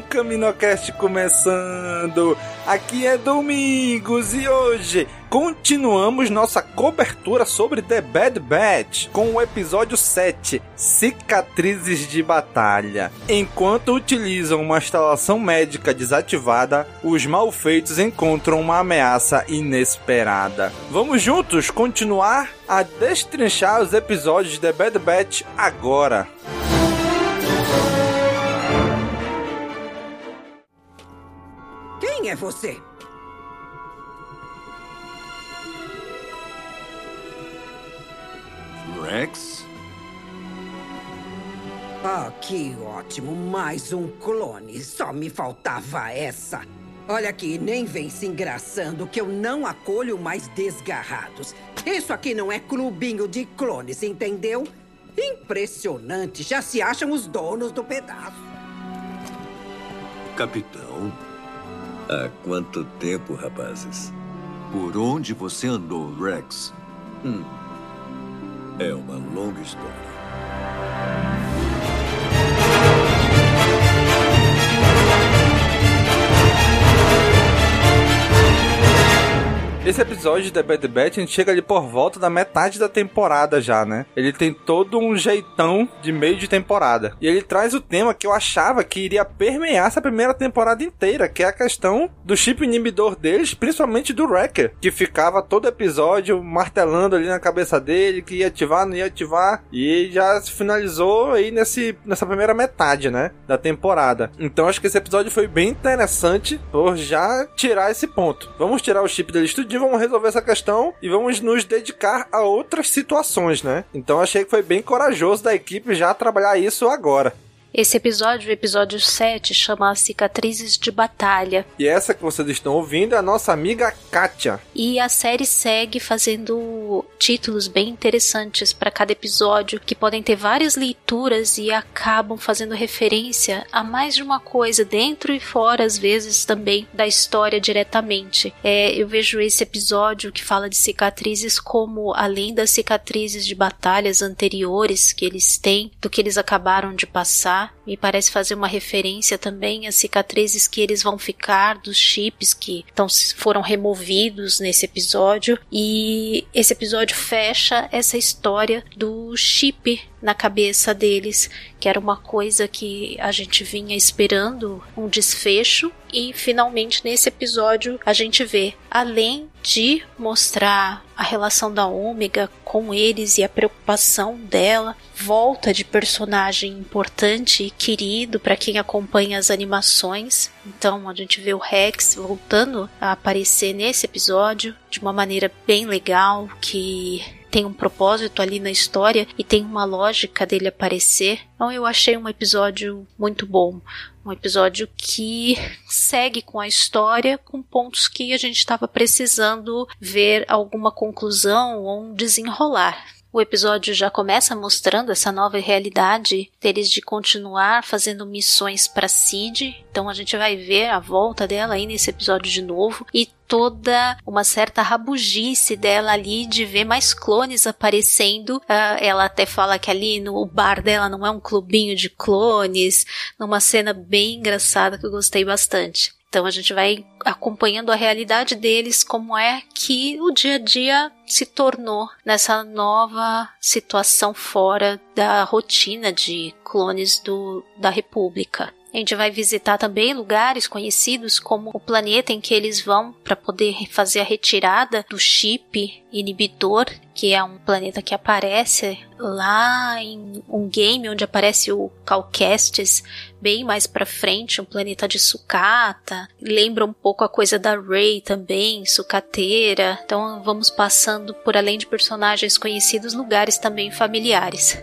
Caminocast começando. Aqui é Domingos e hoje continuamos nossa cobertura sobre The Bad Batch com o episódio 7, Cicatrizes de Batalha. Enquanto utilizam uma instalação médica desativada, os malfeitos encontram uma ameaça inesperada. Vamos juntos continuar a destrinchar os episódios de The Bad Batch agora. Quem é você? Rex? Ah, que ótimo. Mais um clone. Só me faltava essa. Olha aqui, nem vem se engraçando que eu não acolho mais desgarrados. Isso aqui não é clubinho de clones, entendeu? Impressionante. Já se acham os donos do pedaço. Capitão? Há quanto tempo, rapazes? Por onde você andou, Rex? Hum. É uma longa história. Esse episódio de The Bad Batch, a gente chega ali por volta da metade da temporada já, né? Ele tem todo um jeitão de meio de temporada. E ele traz o tema que eu achava que iria permear essa primeira temporada inteira, que é a questão do chip inibidor deles, principalmente do Wrecker, que ficava todo episódio martelando ali na cabeça dele, que ia ativar, não ia ativar, e já se finalizou aí nesse, nessa primeira metade, né, da temporada. Então acho que esse episódio foi bem interessante por já tirar esse ponto. Vamos tirar o chip deles tudinho, vamos resolver essa questão e vamos nos dedicar a outras situações, né? Então achei que foi bem corajoso da equipe já trabalhar isso agora. Esse episódio, o episódio 7, chama Cicatrizes de Batalha. E essa que vocês estão ouvindo é a nossa amiga Kátia. E a série segue fazendo títulos bem interessantes para cada episódio, que podem ter várias leituras e acabam fazendo referência a mais de uma coisa, dentro e fora, às vezes, também da história diretamente. É, eu vejo esse episódio que fala de cicatrizes como, além das cicatrizes de batalhas anteriores que eles têm, do que eles acabaram de passar, me parece fazer uma referência também às cicatrizes que eles vão ficar dos chips que então, foram removidos nesse episódio. E esse episódio fecha essa história do chip na cabeça deles, que era uma coisa que a gente vinha esperando um desfecho e finalmente nesse episódio a gente vê, além de mostrar a relação da Ômega com eles e a preocupação dela, volta de personagem importante e querido para quem acompanha as animações. Então a gente vê o Rex voltando a aparecer nesse episódio de uma maneira bem legal que tem um propósito ali na história e tem uma lógica dele aparecer. Então eu achei um episódio muito bom. Um episódio que segue com a história, com pontos que a gente estava precisando ver alguma conclusão ou um desenrolar. O episódio já começa mostrando essa nova realidade deles de continuar fazendo missões para Cid. Então a gente vai ver a volta dela aí nesse episódio de novo e toda uma certa rabugice dela ali de ver mais clones aparecendo. Uh, ela até fala que ali no bar dela não é um clubinho de clones, numa cena bem engraçada que eu gostei bastante. Então a gente vai acompanhando a realidade deles, como é que o dia a dia se tornou nessa nova situação fora da rotina de clones do, da República. A gente vai visitar também lugares conhecidos como o planeta em que eles vão para poder fazer a retirada do chip inibidor, que é um planeta que aparece lá em um game onde aparece o Calcastes bem mais para frente, um planeta de sucata. Lembra um pouco a coisa da Rey também, sucateira. Então vamos passando por além de personagens conhecidos, lugares também familiares.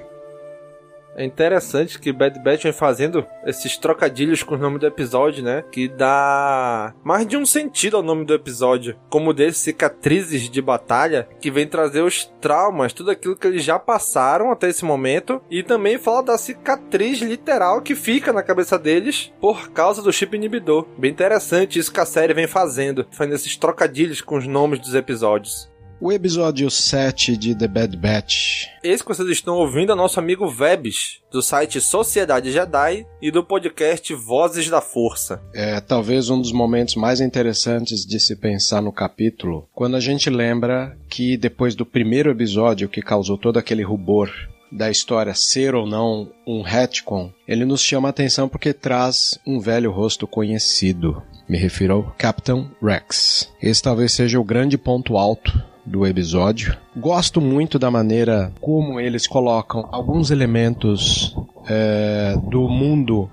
É interessante que Bad Batch vem fazendo esses trocadilhos com o nome do episódio, né? Que dá mais de um sentido ao nome do episódio. Como desse cicatrizes de batalha, que vem trazer os traumas, tudo aquilo que eles já passaram até esse momento. E também fala da cicatriz literal que fica na cabeça deles por causa do chip inibidor. Bem interessante isso que a série vem fazendo, fazendo esses trocadilhos com os nomes dos episódios. O episódio 7 de The Bad Batch. Esse que vocês estão ouvindo é nosso amigo Vebs, do site Sociedade Jedi e do podcast Vozes da Força. É talvez um dos momentos mais interessantes de se pensar no capítulo, quando a gente lembra que depois do primeiro episódio que causou todo aquele rubor da história ser ou não um retcon, ele nos chama a atenção porque traz um velho rosto conhecido. Me refiro ao Captain Rex. Esse talvez seja o grande ponto alto do episódio. Gosto muito da maneira como eles colocam alguns elementos é, do mundo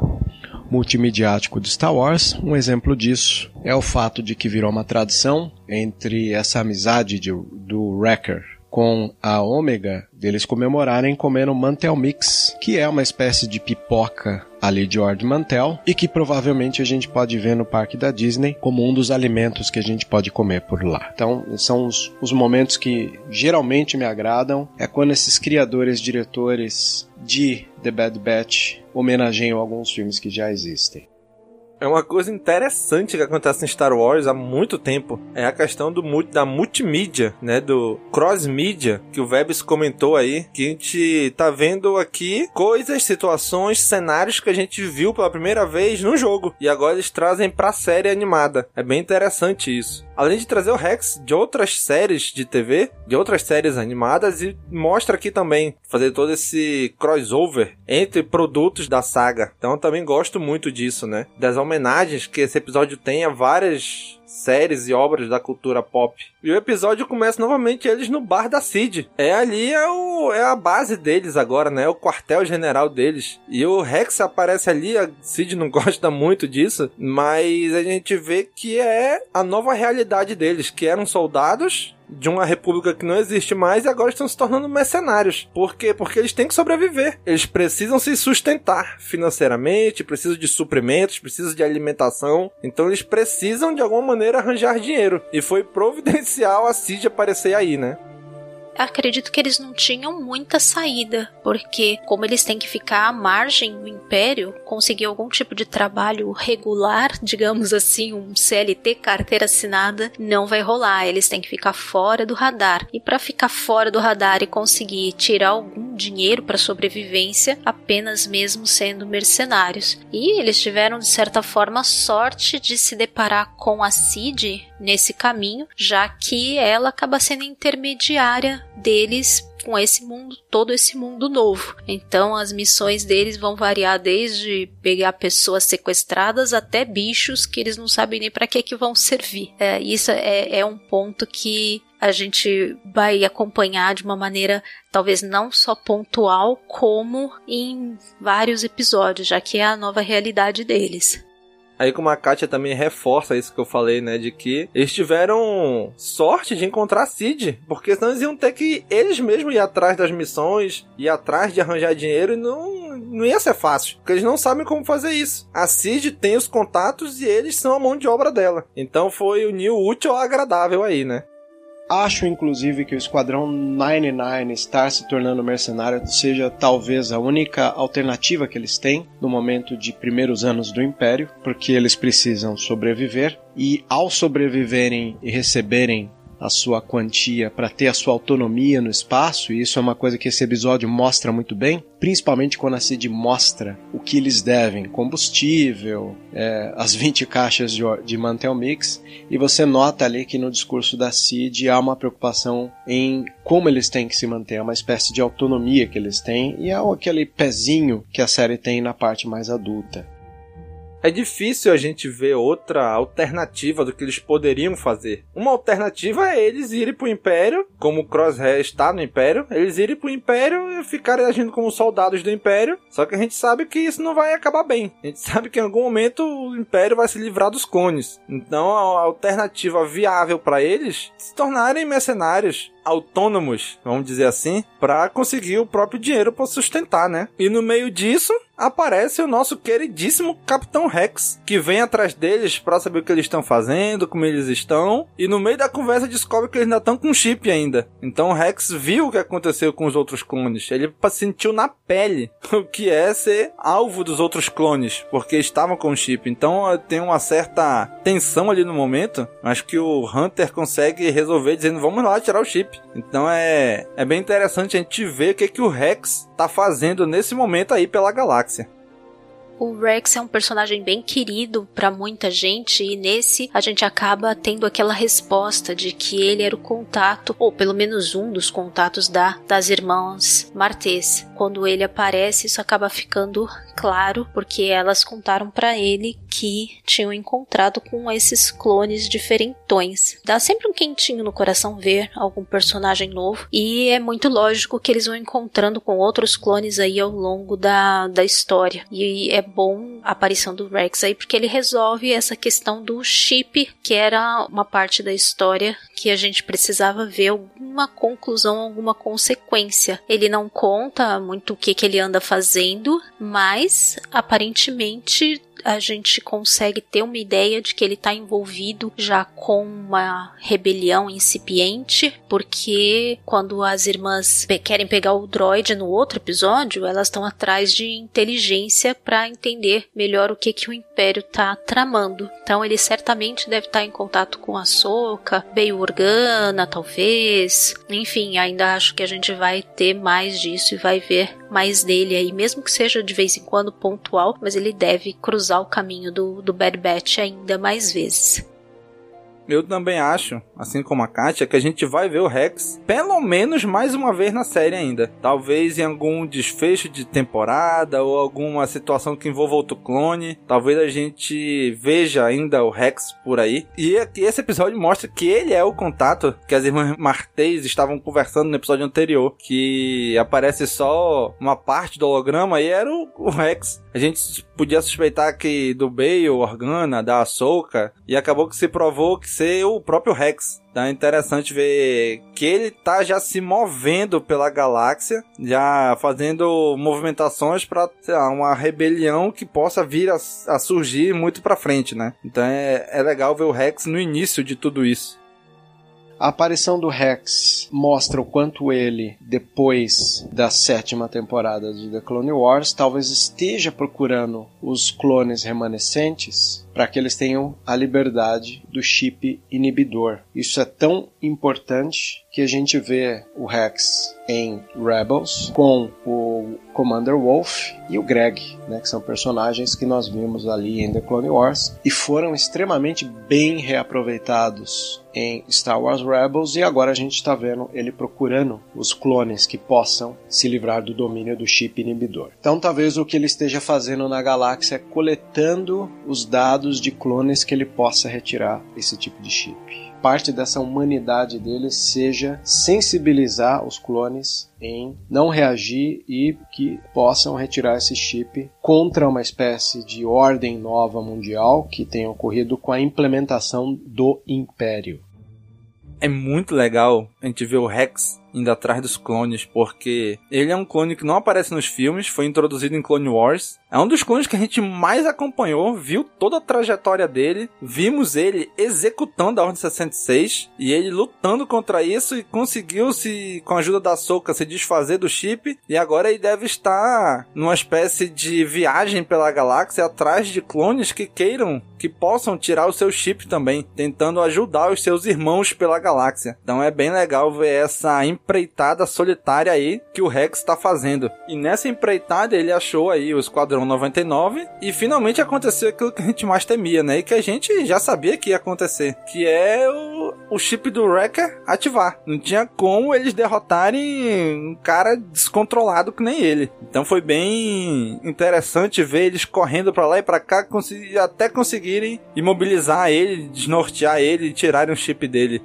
multimediático de Star Wars. Um exemplo disso é o fato de que virou uma tradição entre essa amizade de, do Wrecker com a Ômega deles comemorarem comendo Mantel Mix, que é uma espécie de pipoca ali de Ord Mantel e que provavelmente a gente pode ver no parque da Disney como um dos alimentos que a gente pode comer por lá. Então, são os, os momentos que geralmente me agradam, é quando esses criadores, diretores de The Bad Batch homenageiam alguns filmes que já existem. É uma coisa interessante que acontece em Star Wars há muito tempo. É a questão do da multimídia, né? Do cross-mídia que o Vebs comentou aí. Que a gente tá vendo aqui coisas, situações, cenários que a gente viu pela primeira vez no jogo. E agora eles trazem pra série animada. É bem interessante isso. Além de trazer o Rex de outras séries de TV, de outras séries animadas, e mostra aqui também fazer todo esse crossover entre produtos da saga. Então eu também gosto muito disso, né? Das homenagens que esse episódio tem a várias séries e obras da cultura pop. E o episódio começa novamente eles no bar da Cid. É ali é, o, é a base deles agora, né? É o quartel-general deles. E o Rex aparece ali, a Cid não gosta muito disso, mas a gente vê que é a nova realidade deles, que eram soldados de uma república que não existe mais e agora estão se tornando mercenários. Por quê? Porque eles têm que sobreviver. Eles precisam se sustentar financeiramente, precisam de suprimentos, precisam de alimentação. Então eles precisam de alguma maneira arranjar dinheiro. E foi providencial a Cid aparecer aí, né? Acredito que eles não tinham muita saída, porque como eles têm que ficar à margem do império, conseguir algum tipo de trabalho regular, digamos assim, um CLT, carteira assinada, não vai rolar. Eles têm que ficar fora do radar. E para ficar fora do radar e conseguir tirar algum dinheiro para sobrevivência, apenas mesmo sendo mercenários. E eles tiveram de certa forma sorte de se deparar com a Cid nesse caminho, já que ela acaba sendo intermediária deles com esse mundo, todo esse mundo novo. Então as missões deles vão variar desde pegar pessoas sequestradas até bichos que eles não sabem nem para que que vão servir. É, isso é, é um ponto que a gente vai acompanhar de uma maneira talvez não só pontual, como em vários episódios, já que é a nova realidade deles. Aí como a Katia também reforça isso que eu falei, né? De que eles tiveram sorte de encontrar Cid. Porque senão eles iam ter que eles mesmos ir atrás das missões, ir atrás de arranjar dinheiro e não, não ia ser fácil. Porque eles não sabem como fazer isso. A Cid tem os contatos e eles são a mão de obra dela. Então foi o Neo útil ao agradável aí, né? Acho, inclusive, que o Esquadrão 99 estar se tornando mercenário seja talvez a única alternativa que eles têm no momento de primeiros anos do Império, porque eles precisam sobreviver. E, ao sobreviverem e receberem a sua quantia para ter a sua autonomia no espaço, e isso é uma coisa que esse episódio mostra muito bem, principalmente quando a Cid mostra o que eles devem, combustível, é, as 20 caixas de, de Mantel Mix, e você nota ali que no discurso da Cid há uma preocupação em como eles têm que se manter, é uma espécie de autonomia que eles têm, e é aquele pezinho que a série tem na parte mais adulta. É difícil a gente ver outra alternativa do que eles poderiam fazer. Uma alternativa é eles irem pro Império, como o Crosshair está no Império, eles irem pro Império e ficarem agindo como soldados do Império. Só que a gente sabe que isso não vai acabar bem. A gente sabe que em algum momento o Império vai se livrar dos clones. Então a alternativa viável para eles se tornarem mercenários autônomos, vamos dizer assim, para conseguir o próprio dinheiro para sustentar, né? E no meio disso, aparece o nosso queridíssimo Capitão Rex, que vem atrás deles para saber o que eles estão fazendo, como eles estão, e no meio da conversa descobre que eles ainda estão com chip ainda. Então o Rex viu o que aconteceu com os outros clones, ele sentiu na pele o que é ser alvo dos outros clones, porque estavam com chip. Então tem uma certa tensão ali no momento, mas que o Hunter consegue resolver dizendo vamos lá tirar o chip. Então é, é bem interessante a gente ver o que, que o Rex tá fazendo nesse momento aí pela galáxia. O Rex é um personagem bem querido para muita gente e nesse a gente acaba tendo aquela resposta de que ele era o contato, ou pelo menos um dos contatos da das irmãs Martês. Quando ele aparece, isso acaba ficando claro, porque elas contaram para ele que tinham encontrado com esses clones diferentões. Dá sempre um quentinho no coração ver algum personagem novo, e é muito lógico que eles vão encontrando com outros clones aí ao longo da, da história. E é bom a aparição do Rex aí, porque ele resolve essa questão do chip, que era uma parte da história que a gente precisava ver alguma conclusão, alguma consequência. Ele não conta muito o que, que ele anda fazendo, mas aparentemente a gente consegue ter uma ideia de que ele está envolvido já com uma rebelião incipiente, porque quando as irmãs querem pegar o droid no outro episódio, elas estão atrás de inteligência para entender melhor o que, que o Império está tramando. Então ele certamente deve estar tá em contato com a Soca, Bail Organa, talvez. Enfim, ainda acho que a gente vai ter mais disso e vai ver mais dele aí, mesmo que seja de vez em quando pontual, mas ele deve cruzar o caminho do, do Bad Batch ainda mais vezes. Eu também acho, assim como a Katia, que a gente vai ver o Rex pelo menos mais uma vez na série ainda. Talvez em algum desfecho de temporada ou alguma situação que envolva outro clone. Talvez a gente veja ainda o Rex por aí. E esse episódio mostra que ele é o contato que as irmãs Martês estavam conversando no episódio anterior. Que aparece só uma parte do holograma e era o, o Rex. A gente podia suspeitar que do Bale, Organa, da Ahsoka, e acabou que se provou que ser o próprio Rex. Então é interessante ver que ele tá já se movendo pela galáxia, já fazendo movimentações para uma rebelião que possa vir a, a surgir muito para frente, né? Então é, é legal ver o Rex no início de tudo isso. A aparição do Rex mostra o quanto ele, depois da sétima temporada de The Clone Wars, talvez esteja procurando os clones remanescentes para que eles tenham a liberdade do chip inibidor. Isso é tão importante que a gente vê o Rex em Rebels com o Commander Wolf e o Greg, né, que são personagens que nós vimos ali em The Clone Wars e foram extremamente bem reaproveitados em Star Wars Rebels e agora a gente está vendo ele procurando os clones que possam se livrar do domínio do chip inibidor. Então talvez o que ele esteja fazendo na galáxia é coletando os dados de clones que ele possa retirar esse tipo de chip parte dessa humanidade dele seja sensibilizar os clones em não reagir e que possam retirar esse chip contra uma espécie de ordem nova mundial que tenha ocorrido com a implementação do Império. É muito legal a gente ver o Rex indo atrás dos clones, porque ele é um clone que não aparece nos filmes, foi introduzido em Clone Wars. É um dos clones que a gente mais acompanhou, viu toda a trajetória dele, vimos ele executando a Ordem 66 e ele lutando contra isso e conseguiu se, com a ajuda da Soca, se desfazer do chip. E agora ele deve estar numa espécie de viagem pela galáxia atrás de clones que queiram, que possam tirar o seu chip também, tentando ajudar os seus irmãos pela galáxia. Então é bem legal ver essa empreitada solitária aí que o Rex está fazendo. E nessa empreitada ele achou aí o Esquadrão 99 e finalmente aconteceu aquilo que a gente mais temia, né? E que a gente já sabia que ia acontecer, que é o, o chip do Wrecker ativar. Não tinha como eles derrotarem um cara descontrolado que nem ele. Então foi bem interessante ver eles correndo para lá e para cá, até conseguirem imobilizar ele, desnortear ele e tirarem o chip dele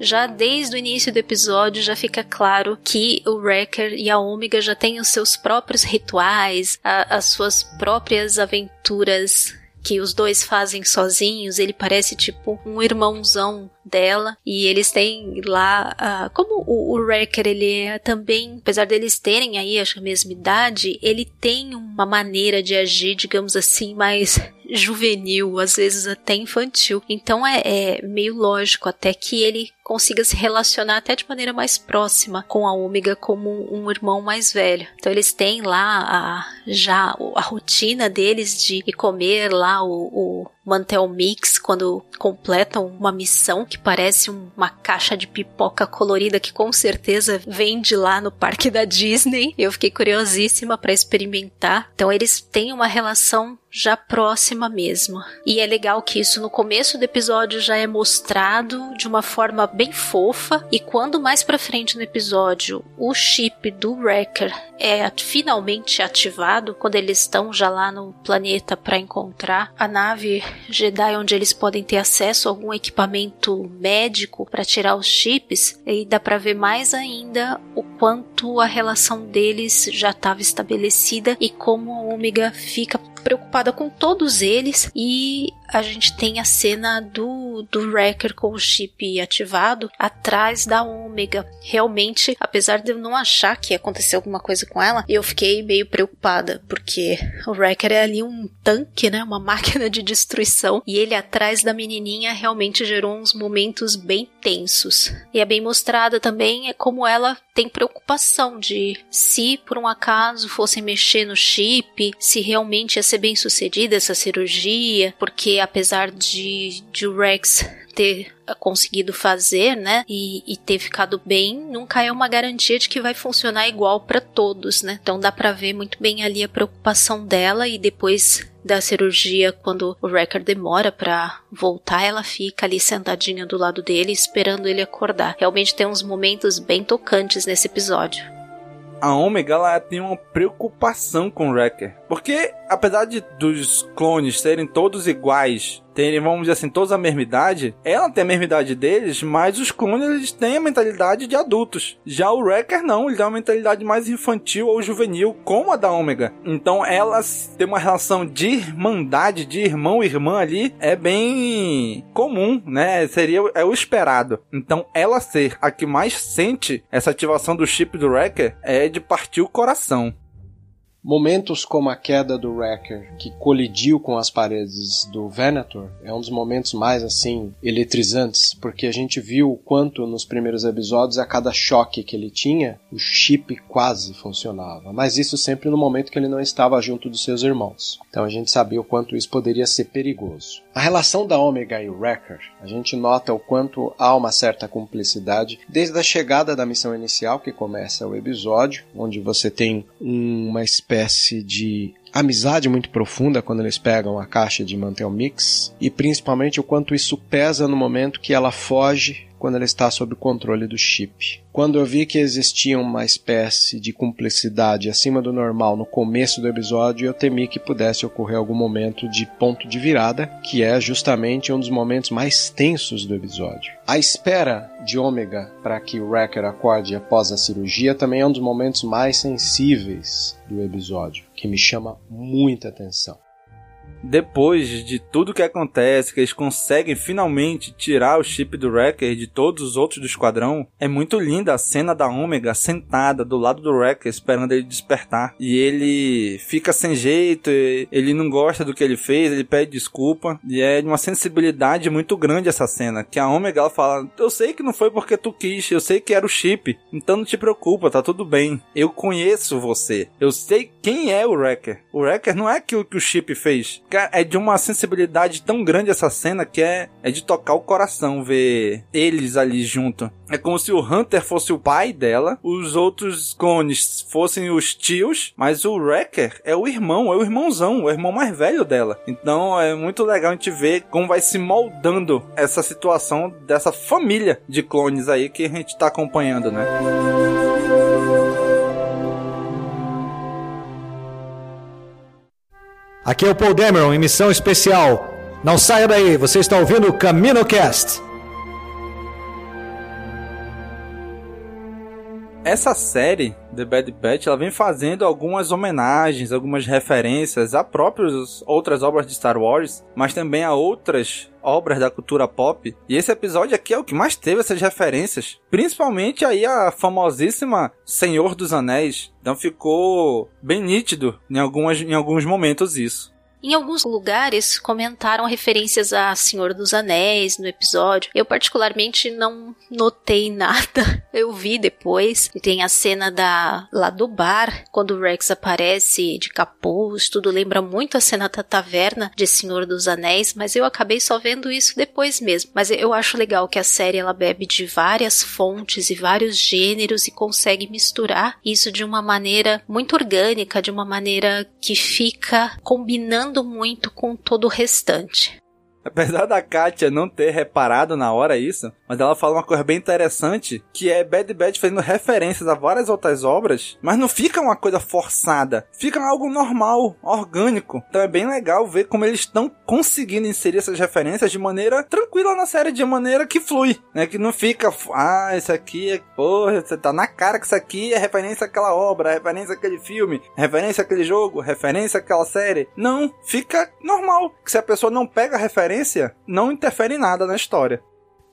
já desde o início do episódio já fica claro que o Wrecker e a Omega já têm os seus próprios rituais, a, as suas próprias aventuras que os dois fazem sozinhos. Ele parece tipo um irmãozão dela e eles têm lá uh, como o, o Wrecker ele é também apesar deles terem aí acho a mesma idade ele tem uma maneira de agir digamos assim mais juvenil, às vezes até infantil. Então é, é meio lógico até que ele consiga se relacionar até de maneira mais próxima com a Ômega como um irmão mais velho. Então eles têm lá a, já a rotina deles de comer lá o, o Mantel Mix quando completam uma missão que parece uma caixa de pipoca colorida que com certeza vende lá no parque da Disney. Eu fiquei curiosíssima para experimentar. Então eles têm uma relação já próxima mesmo. E é legal que isso no começo do episódio já é mostrado de uma forma bem fofa e quando mais para frente no episódio o chip do Wrecker é finalmente ativado, quando eles estão já lá no planeta para encontrar a nave Jedi onde eles podem ter acesso a algum equipamento médico para tirar os chips, e dá para ver mais ainda o quanto a relação deles já estava estabelecida e como a Omega fica preocupada com todos eles e a gente tem a cena do, do Wrecker com o chip ativado atrás da Ômega. Realmente, apesar de eu não achar que ia acontecer alguma coisa com ela, eu fiquei meio preocupada, porque o Wrecker é ali um tanque, né? Uma máquina de destruição, e ele atrás da menininha realmente gerou uns momentos bem tensos. E é bem mostrada também é como ela tem preocupação de se por um acaso fossem mexer no chip, se realmente ia ser bem sucedida essa cirurgia, porque apesar de, de o Rex ter conseguido fazer, né, e, e, ter ficado bem, nunca é uma garantia de que vai funcionar igual para todos, né? Então dá para ver muito bem ali a preocupação dela e depois da cirurgia, quando o Wrecker demora para voltar, ela fica ali sentadinha do lado dele, esperando ele acordar. Realmente tem uns momentos bem tocantes nesse episódio a Omega ela tem uma preocupação com o Wrecker. Porque, apesar de dos clones serem todos iguais terem, vamos dizer assim, todos a mesma idade, ela tem a mesma idade deles, mas os clones eles têm a mentalidade de adultos. Já o Wrecker não, ele tem uma mentalidade mais infantil ou juvenil, como a da Ômega. Então elas têm uma relação de irmandade, de irmão e irmã ali, é bem comum, né? Seria é o esperado. Então ela ser a que mais sente essa ativação do chip do Wrecker é de partir o coração. Momentos como a queda do Wrecker, que colidiu com as paredes do Venator, é um dos momentos mais assim eletrizantes, porque a gente viu o quanto nos primeiros episódios a cada choque que ele tinha, o chip quase funcionava, mas isso sempre no momento que ele não estava junto dos seus irmãos. Então a gente sabia o quanto isso poderia ser perigoso. A relação da Omega e o Wrecker, a gente nota o quanto há uma certa cumplicidade desde a chegada da missão inicial, que começa o episódio, onde você tem uma espécie de amizade muito profunda quando eles pegam a caixa de Mantel Mix e principalmente o quanto isso pesa no momento que ela foge quando ela está sob o controle do chip. Quando eu vi que existia uma espécie de cumplicidade acima do normal no começo do episódio, eu temi que pudesse ocorrer algum momento de ponto de virada, que é justamente um dos momentos mais tensos do episódio. A espera de Ômega para que o Wrecker acorde após a cirurgia também é um dos momentos mais sensíveis do episódio, que me chama muita atenção depois de tudo que acontece, que eles conseguem finalmente tirar o chip do Wrecker de todos os outros do esquadrão, é muito linda a cena da Ômega sentada do lado do Wrecker esperando ele despertar. E ele fica sem jeito, ele não gosta do que ele fez, ele pede desculpa. E é de uma sensibilidade muito grande essa cena, que a Ômega ela fala: "Eu sei que não foi porque tu quis, eu sei que era o chip, então não te preocupa, tá tudo bem. Eu conheço você. Eu sei quem é o Wrecker. O Wrecker não é aquilo que o chip fez é de uma sensibilidade tão grande essa cena que é, é de tocar o coração ver eles ali junto. É como se o Hunter fosse o pai dela, os outros clones fossem os tios, mas o Wrecker é o irmão, é o irmãozão, o irmão mais velho dela. Então é muito legal a gente ver como vai se moldando essa situação dessa família de clones aí que a gente tá acompanhando, né? Aqui é o Paul Dameron em missão especial. Não saia daí, você está ouvindo o CaminoCast. Essa série, The Bad Batch, ela vem fazendo algumas homenagens, algumas referências a próprias outras obras de Star Wars, mas também a outras obras da cultura pop. E esse episódio aqui é o que mais teve essas referências. Principalmente aí a famosíssima Senhor dos Anéis. Então ficou bem nítido em, algumas, em alguns momentos isso. Em alguns lugares comentaram referências a Senhor dos Anéis no episódio. Eu particularmente não notei nada. Eu vi depois. E tem a cena da lá do bar, quando o Rex aparece de capuz, tudo lembra muito a cena da taverna de Senhor dos Anéis, mas eu acabei só vendo isso depois mesmo. Mas eu acho legal que a série ela bebe de várias fontes e vários gêneros e consegue misturar isso de uma maneira muito orgânica, de uma maneira que fica combinando muito com todo o restante. Apesar da Katia não ter reparado na hora isso, mas ela fala uma coisa bem interessante, que é Bad Bad fazendo referências a várias outras obras, mas não fica uma coisa forçada, fica algo normal, orgânico. Então é bem legal ver como eles estão conseguindo inserir essas referências de maneira tranquila na série, de maneira que flui, né? Que não fica, ah, isso aqui é, porra, você tá na cara que isso aqui é referência àquela obra, referência àquele filme, referência àquele jogo, referência àquela série. Não, fica normal, que se a pessoa não pega a referência, não interfere em nada na história.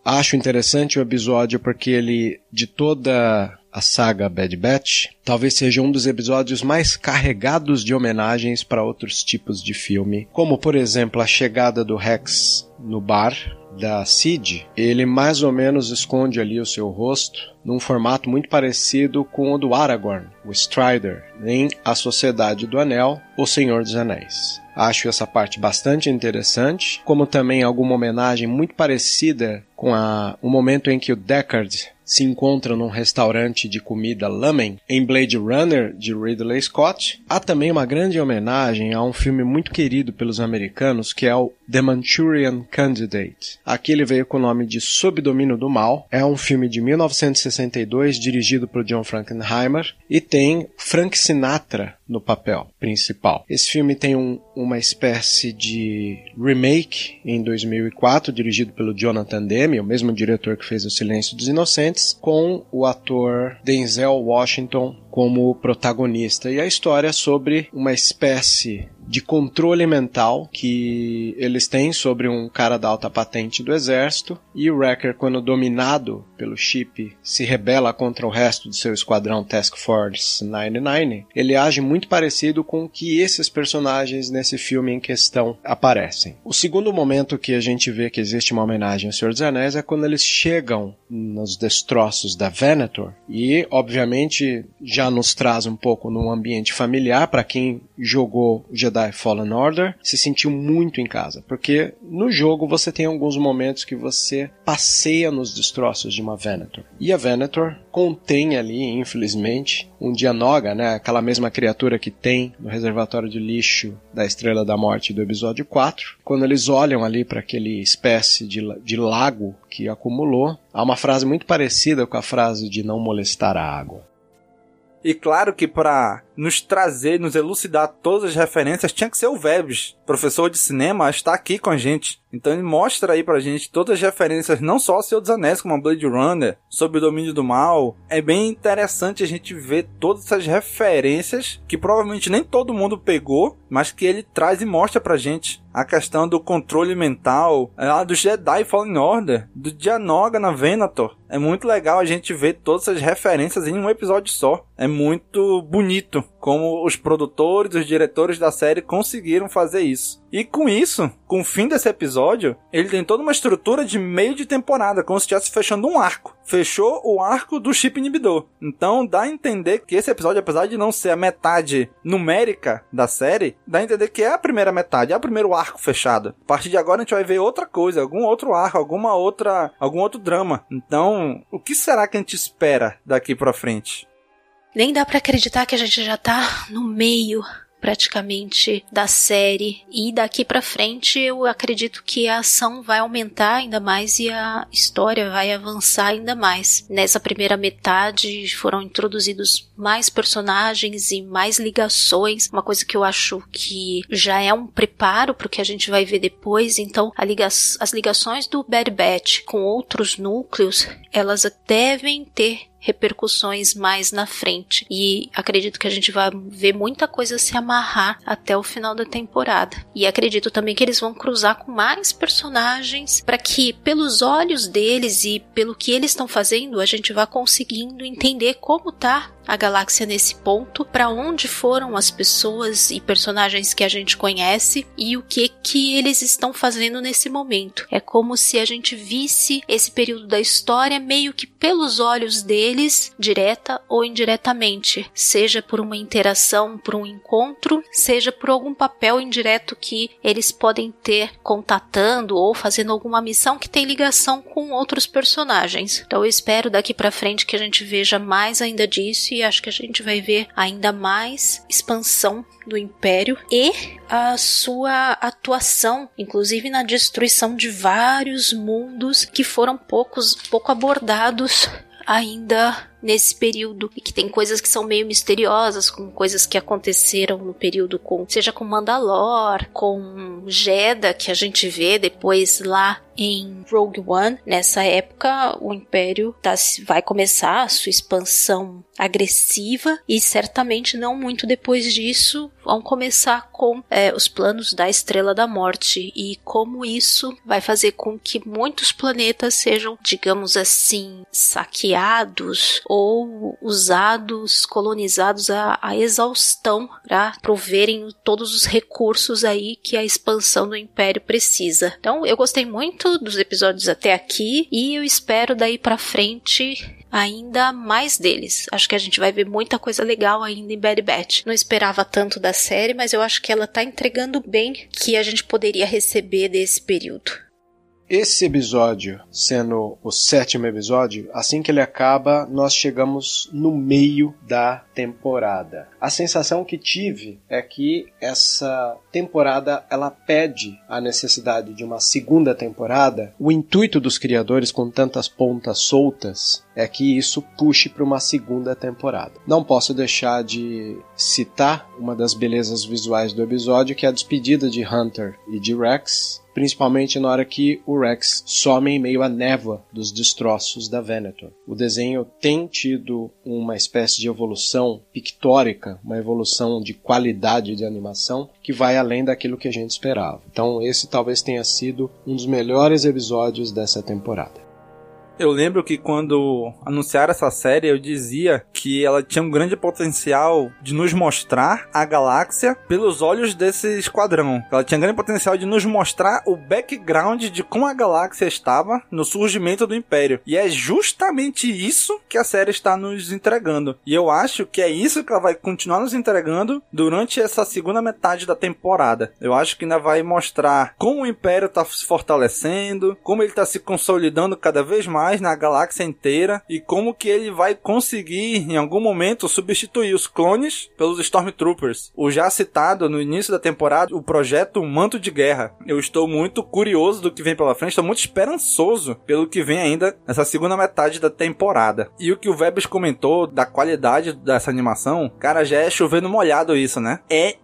Acho interessante o episódio porque ele, de toda a saga Bad Batch, talvez seja um dos episódios mais carregados de homenagens para outros tipos de filme, como por exemplo a chegada do Rex no bar da Sid, ele mais ou menos esconde ali o seu rosto num formato muito parecido com o do Aragorn, o Strider, em A Sociedade do Anel, O Senhor dos Anéis. Acho essa parte bastante interessante, como também alguma homenagem muito parecida com a, o momento em que o Deckard se encontra num restaurante de comida lamen em Blade Runner de Ridley Scott. Há também uma grande homenagem a um filme muito querido pelos americanos que é o The Manchurian Candidate. Aqui ele veio com o nome de Sob Domínio do Mal. É um filme de 1962 dirigido por John Frankenheimer e tem Frank Sinatra no papel principal. Esse filme tem um, uma espécie de remake em 2004 dirigido pelo Jonathan Demme, o mesmo diretor que fez O Silêncio dos Inocentes, com o ator Denzel Washington como protagonista. E a história é sobre uma espécie de controle mental que eles têm sobre um cara da alta patente do exército e o Wrecker, quando dominado pelo chip, se rebela contra o resto do seu esquadrão Task Force 99. Ele age muito parecido com o que esses personagens nesse filme em questão aparecem. O segundo momento que a gente vê que existe uma homenagem ao Senhor dos Anéis é quando eles chegam nos destroços da Venator e, obviamente, já nos traz um pouco num ambiente familiar para quem jogou Jedi Fallen Order, se sentiu muito em casa, porque no jogo você tem alguns momentos que você passeia nos destroços de uma Venator. E a Venator contém ali, infelizmente, um Dianoga, né, aquela mesma criatura que tem no reservatório de lixo da Estrela da Morte do episódio 4. Quando eles olham ali para aquele espécie de, de lago que acumulou, há uma frase muito parecida com a frase de não molestar a água. E claro que para nos trazer, nos elucidar todas as referências, tinha que ser o Vebs, professor de cinema, está aqui com a gente. Então ele mostra aí pra gente todas as referências, não só ao Senhor dos Anéis, como a Blade Runner, sobre o domínio do mal. É bem interessante a gente ver todas essas referências que provavelmente nem todo mundo pegou, mas que ele traz e mostra pra gente. A questão do controle mental, a do Jedi Fallen Order, do Dianoga na Venator. É muito legal a gente ver todas essas referências em um episódio só. É muito bonito como os produtores, os diretores da série conseguiram fazer isso. E com isso, com o fim desse episódio, ele tem toda uma estrutura de meio de temporada, como se estivesse fechando um arco. Fechou o arco do chip inibidor. Então dá a entender que esse episódio, apesar de não ser a metade numérica da série, dá a entender que é a primeira metade, é o primeiro arco fechado. A partir de agora a gente vai ver outra coisa, algum outro arco, alguma outra, algum outro drama. Então, o que será que a gente espera daqui para frente? Nem dá para acreditar que a gente já tá no meio praticamente da série e daqui para frente eu acredito que a ação vai aumentar ainda mais e a história vai avançar ainda mais. Nessa primeira metade foram introduzidos mais personagens e mais ligações, uma coisa que eu acho que já é um preparo para o que a gente vai ver depois. Então, liga as ligações do Bad Batch com outros núcleos, elas devem ter repercussões mais na frente. E acredito que a gente vai ver muita coisa se amarrar até o final da temporada. E acredito também que eles vão cruzar com mais personagens para que, pelos olhos deles e pelo que eles estão fazendo, a gente vá conseguindo entender como tá a galáxia nesse ponto, para onde foram as pessoas e personagens que a gente conhece e o que que eles estão fazendo nesse momento. É como se a gente visse esse período da história meio que pelos olhos deles, direta ou indiretamente, seja por uma interação, por um encontro, seja por algum papel indireto que eles podem ter contatando ou fazendo alguma missão que tem ligação com outros personagens. Então eu espero daqui para frente que a gente veja mais ainda disso e acho que a gente vai ver ainda mais expansão do Império e a sua atuação, inclusive na destruição de vários mundos que foram poucos, pouco abordados ainda nesse período e que tem coisas que são meio misteriosas, com coisas que aconteceram no período com, seja com Mandalor, com Jeddah que a gente vê depois lá em Rogue One. Nessa época, o Império tá, vai começar a sua expansão agressiva e certamente não muito depois disso vão começar com é, os planos da Estrela da Morte e como isso vai fazer com que muitos planetas sejam, digamos assim, saqueados ou usados, colonizados a, a exaustão para proverem todos os recursos aí que a expansão do Império precisa. Então, eu gostei muito dos episódios até aqui e eu espero daí para frente ainda mais deles. Acho que a gente vai ver muita coisa legal ainda em Bad Batch. Não esperava tanto da série, mas eu acho que ela tá entregando bem que a gente poderia receber desse período. Esse episódio, sendo o sétimo episódio, assim que ele acaba, nós chegamos no meio da temporada. A sensação que tive é que essa temporada ela pede a necessidade de uma segunda temporada. O intuito dos criadores com tantas pontas soltas é que isso puxe para uma segunda temporada. Não posso deixar de citar uma das belezas visuais do episódio, que é a despedida de Hunter e de Rex principalmente na hora que o Rex some em meio à névoa dos destroços da Venator. O desenho tem tido uma espécie de evolução pictórica, uma evolução de qualidade de animação que vai além daquilo que a gente esperava. Então esse talvez tenha sido um dos melhores episódios dessa temporada. Eu lembro que quando anunciaram essa série, eu dizia que ela tinha um grande potencial de nos mostrar a galáxia pelos olhos desse esquadrão. Ela tinha grande potencial de nos mostrar o background de como a galáxia estava no surgimento do Império. E é justamente isso que a série está nos entregando. E eu acho que é isso que ela vai continuar nos entregando durante essa segunda metade da temporada. Eu acho que ainda vai mostrar como o Império está se fortalecendo, como ele está se consolidando cada vez mais mais na galáxia inteira e como que ele vai conseguir em algum momento substituir os clones pelos Stormtroopers. O já citado no início da temporada, o projeto Manto de Guerra. Eu estou muito curioso do que vem pela frente, estou muito esperançoso pelo que vem ainda nessa segunda metade da temporada. E o que o Vebs comentou da qualidade dessa animação, cara, já é chovendo molhado isso, né? É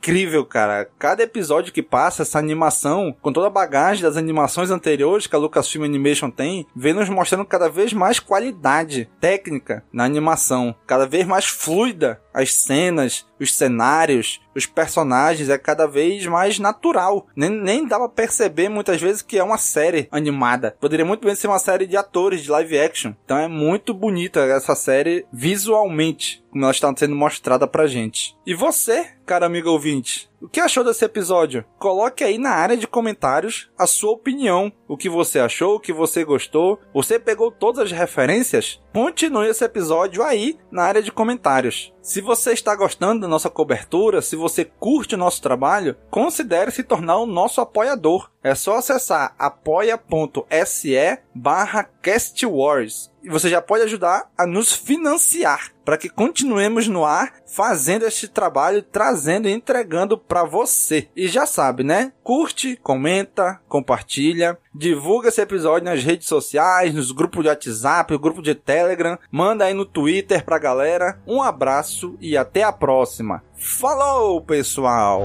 incrível, cara. Cada episódio que passa, essa animação, com toda a bagagem das animações anteriores que a Lucasfilm Animation tem, vem nos mostrando cada vez mais qualidade técnica na animação, cada vez mais fluida as cenas, os cenários, os personagens é cada vez mais natural. Nem, nem dá pra perceber muitas vezes que é uma série animada. Poderia muito bem ser uma série de atores de live action. Então é muito bonita essa série visualmente, como ela está sendo mostrada pra gente. E você, cara amigo ouvinte, o que achou desse episódio? Coloque aí na área de comentários a sua opinião. O que você achou, o que você gostou. Você pegou todas as referências? Continue esse episódio aí na área de comentários. Se você está gostando da nossa cobertura, se você curte o nosso trabalho, considere se tornar o nosso apoiador. É só acessar apoia.se barra castwars e você já pode ajudar a nos financiar para que continuemos no ar fazendo este trabalho, trazendo e entregando para você. E já sabe, né? Curte, comenta, compartilha, divulga esse episódio nas redes sociais, nos grupos de WhatsApp, no grupo de Telegram, manda aí no Twitter pra galera. Um abraço e até a próxima. Falou, pessoal!